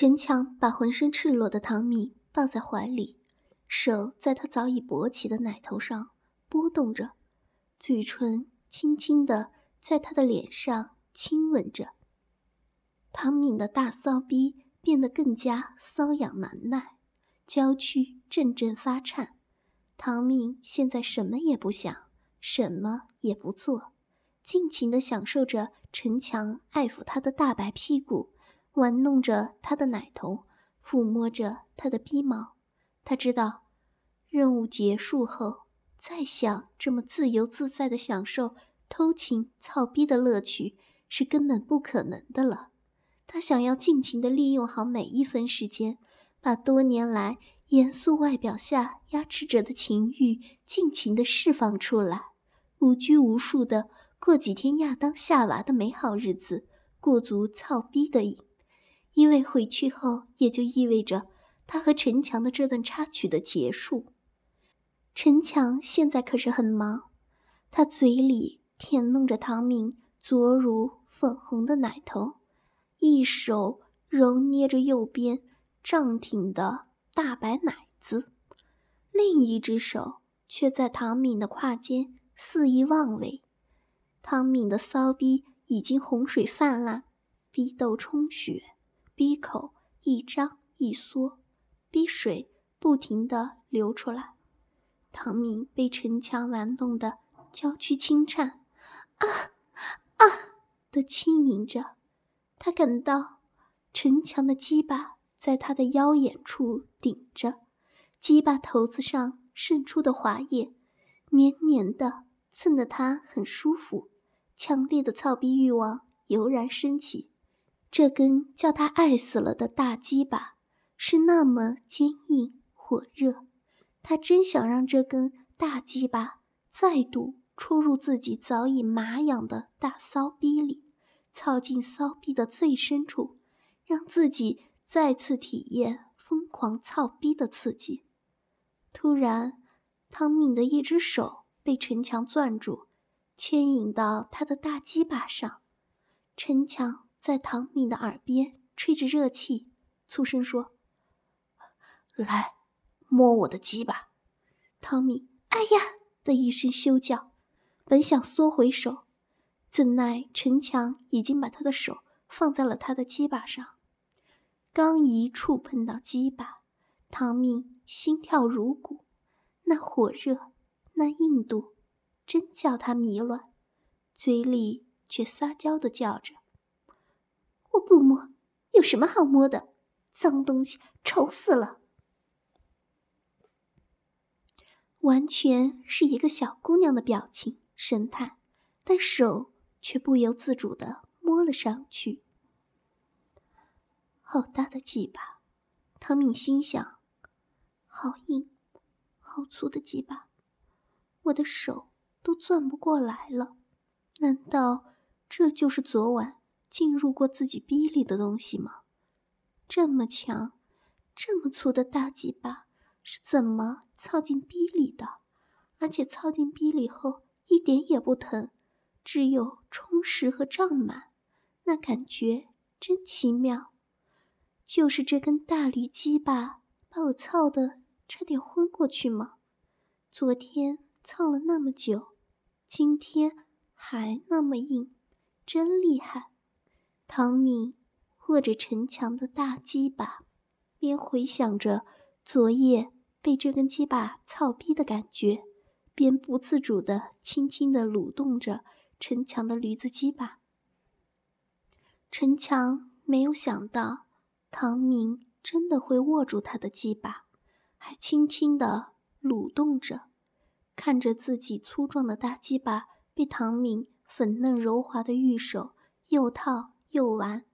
陈强把浑身赤裸的唐敏抱在怀里，手在他早已勃起的奶头上拨动着，嘴唇轻轻地在他的脸上亲吻着。唐敏的大骚逼变得更加瘙痒难耐，娇躯阵阵发颤。唐敏现在什么也不想，什么也不做，尽情地享受着陈强爱抚她的大白屁股。玩弄着他的奶头，抚摸着他的逼毛。他知道，任务结束后，再想这么自由自在的享受偷情操逼的乐趣是根本不可能的了。他想要尽情的利用好每一分时间，把多年来严肃外表下压制着的情欲尽情的释放出来，无拘无束的过几天亚当夏娃的美好日子，过足操逼的瘾。因为回去后，也就意味着他和陈强的这段插曲的结束。陈强现在可是很忙，他嘴里舔弄着唐敏左乳粉红的奶头，一手揉捏着右边胀挺的大白奶子，另一只手却在唐敏的胯间肆意妄为。唐敏的骚逼已经洪水泛滥，逼斗充血。鼻口一张一缩，逼水不停地流出来。唐敏被陈强玩弄的娇躯轻颤，啊啊的轻吟着。他感到陈强的鸡巴在他的腰眼处顶着，鸡巴头子上渗出的滑液，黏黏的，蹭得他很舒服。强烈的操逼欲望油然升起。这根叫他爱死了的大鸡巴是那么坚硬火热，他真想让这根大鸡巴再度戳入自己早已麻痒的大骚逼里，操进骚逼的最深处，让自己再次体验疯狂操逼的刺激。突然，汤敏的一只手被陈强攥住，牵引到他的大鸡巴上，陈强。在唐敏的耳边吹着热气，粗声说：“来，摸我的鸡吧。”唐敏“哎呀”的一声羞叫，本想缩回手，怎奈陈强已经把他的手放在了他的鸡巴上。刚一触碰到鸡巴，唐敏心跳如鼓，那火热，那硬度，真叫他迷乱，嘴里却撒娇的叫着。我不摸，有什么好摸的？脏东西，丑死了！完全是一个小姑娘的表情神态，但手却不由自主的摸了上去。好大的鸡巴！唐敏心想，好硬，好粗的鸡巴，我的手都攥不过来了。难道这就是昨晚？进入过自己逼里的东西吗？这么强、这么粗的大鸡巴是怎么操进逼里的？而且操进逼里后一点也不疼，只有充实和胀满，那感觉真奇妙。就是这根大驴鸡巴把我操的差点昏过去吗？昨天操了那么久，今天还那么硬，真厉害！唐敏握着陈强的大鸡巴，边回想着昨夜被这根鸡巴操逼的感觉，边不自主地轻轻地蠕动着陈强的驴子鸡巴。陈强没有想到唐敏真的会握住他的鸡巴，还轻轻地蠕动着，看着自己粗壮的大鸡巴被唐敏粉嫩柔滑的玉手又套。又玩，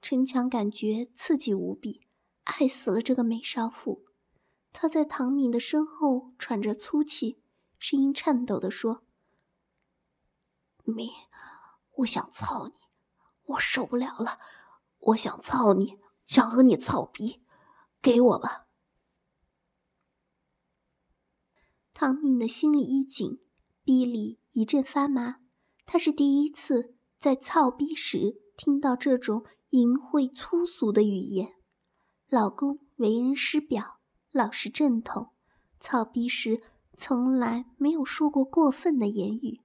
陈强感觉刺激无比，爱死了这个美少妇。他在唐敏的身后喘着粗气，声音颤抖地说：“敏，我想操你，我受不了了，我想操你，想和你操逼，给我吧。”唐敏的心里一紧，逼里一阵发麻。他是第一次在操逼时。听到这种淫秽粗俗的语言，老公为人师表，老实正统，操逼时从来没有说过过分的言语。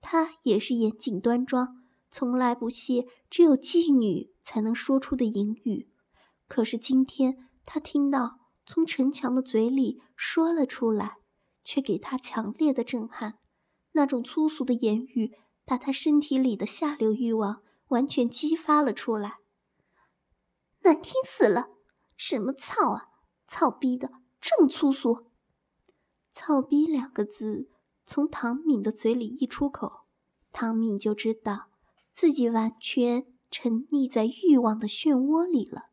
他也是严谨端庄，从来不屑只有妓女才能说出的淫语。可是今天他听到从陈强的嘴里说了出来，却给他强烈的震撼。那种粗俗的言语，把他身体里的下流欲望完全激发了出来。难听死了！什么操啊！操逼的，这么粗俗！操逼两个字。从唐敏的嘴里一出口，唐敏就知道自己完全沉溺在欲望的漩涡里了。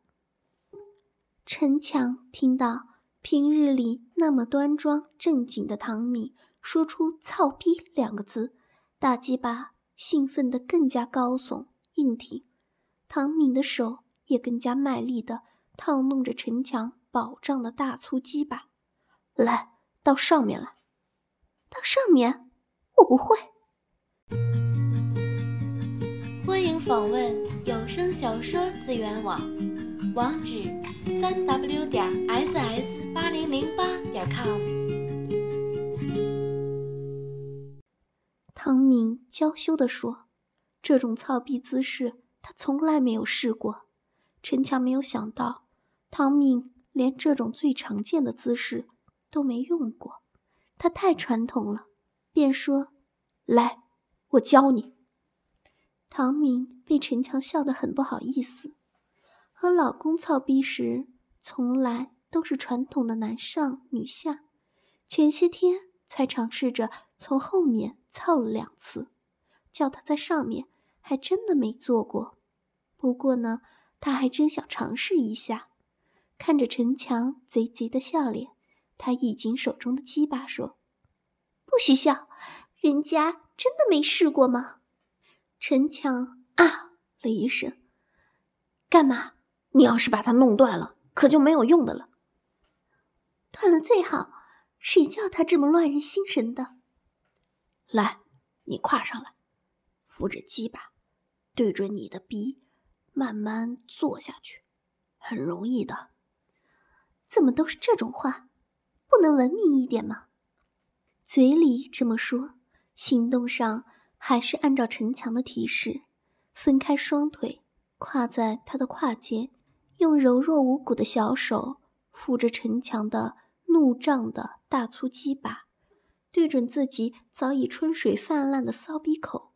陈强听到平日里那么端庄正经的唐敏说出“操逼”两个字，大鸡巴兴奋得更加高耸硬挺，唐敏的手也更加卖力的套弄着陈强饱胀的大粗鸡巴，来到上面来。到上面，我不会。欢迎访问有声小说资源网，网址：三 w 点 ss 八零零八点 com。汤敏娇羞地说：“这种操逼姿势，他从来没有试过。”陈强没有想到，汤敏连这种最常见的姿势都没用过。他太传统了，便说：“来，我教你。”唐敏被陈强笑得很不好意思。和老公操逼时，从来都是传统的男上女下。前些天才尝试着从后面操了两次，叫他在上面，还真的没做过。不过呢，他还真想尝试一下。看着陈强贼贼的笑脸。他一紧手中的鸡巴，说：“不许笑，人家真的没试过吗？”陈强啊了一声：“干嘛？你要是把它弄断了，可就没有用的了。断了最好，谁叫他这么乱人心神的？来，你跨上来，扶着鸡巴，对准你的鼻，慢慢坐下去，很容易的。怎么都是这种话？”不能文明一点吗？嘴里这么说，行动上还是按照陈强的提示，分开双腿，跨在他的胯间，用柔弱无骨的小手扶着陈强的怒胀的大粗鸡巴，对准自己早已春水泛滥的骚逼口，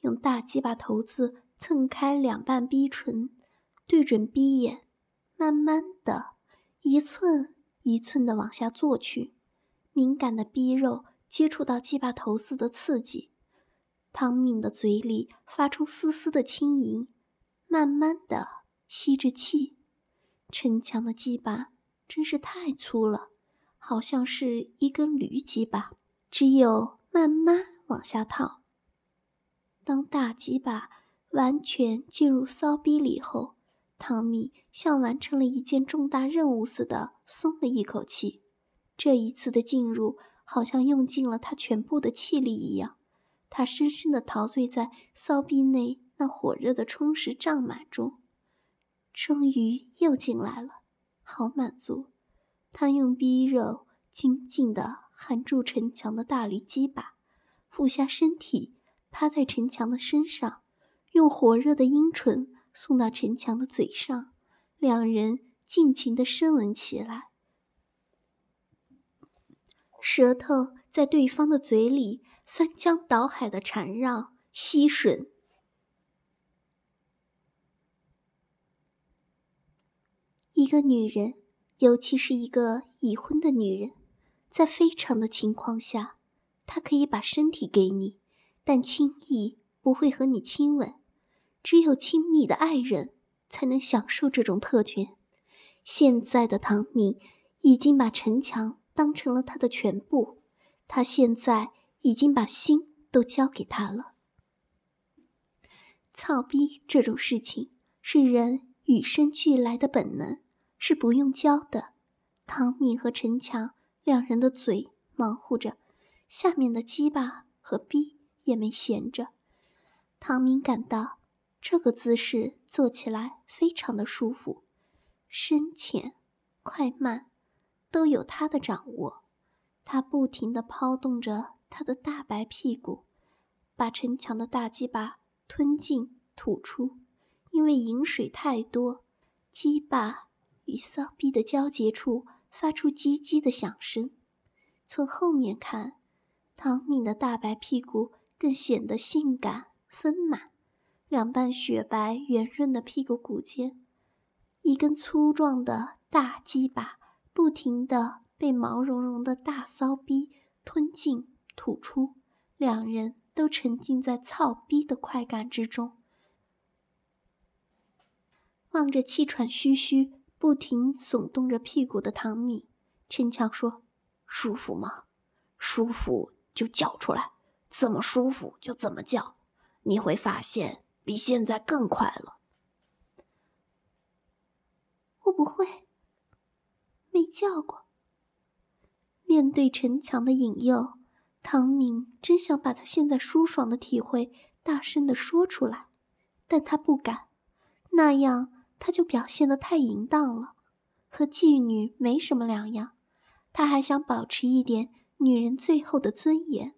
用大鸡巴头子蹭开两半逼唇，对准逼眼，慢慢的，一寸。一寸的往下坐去，敏感的逼肉接触到鸡巴头子的刺激，汤敏的嘴里发出丝丝的轻吟，慢慢的吸着气。陈强的鸡巴真是太粗了，好像是一根驴鸡巴，只有慢慢往下套。当大鸡巴完全进入骚逼里后。汤米像完成了一件重大任务似的松了一口气，这一次的进入好像用尽了他全部的气力一样。他深深的陶醉在骚逼内那火热的充实胀满中，终于又进来了，好满足。他用逼肉紧紧地含住陈强的大驴鸡巴，俯下身体趴在陈强的身上，用火热的阴唇。送到陈强的嘴上，两人尽情的深吻起来，舌头在对方的嘴里翻江倒海的缠绕吸吮。一个女人，尤其是一个已婚的女人，在非常的情况下，她可以把身体给你，但轻易不会和你亲吻。只有亲密的爱人才能享受这种特权。现在的唐敏已经把陈强当成了他的全部，他现在已经把心都交给他了。操逼这种事情是人与生俱来的本能，是不用教的。唐敏和陈强两人的嘴忙乎着，下面的鸡巴和逼也没闲着。唐敏感到。这个姿势做起来非常的舒服，深浅、快慢，都有他的掌握。他不停地抛动着他的大白屁股，把陈强的大鸡巴吞进吐出。因为饮水太多，鸡巴与骚逼的交接处发出叽叽的响声。从后面看，唐敏的大白屁股更显得性感丰满，两瓣雪白圆润的屁股骨间。一根粗壮的大鸡巴不停地被毛茸茸的大骚逼吞进吐出，两人都沉浸在操逼的快感之中。望着气喘吁吁、不停耸动着屁股的唐米，陈强说：“舒服吗？舒服就叫出来，怎么舒服就怎么叫，你会发现比现在更快了。”我不会，没叫过。面对陈强的引诱，唐敏真想把他现在舒爽的体会大声的说出来，但他不敢，那样他就表现的太淫荡了，和妓女没什么两样。他还想保持一点女人最后的尊严。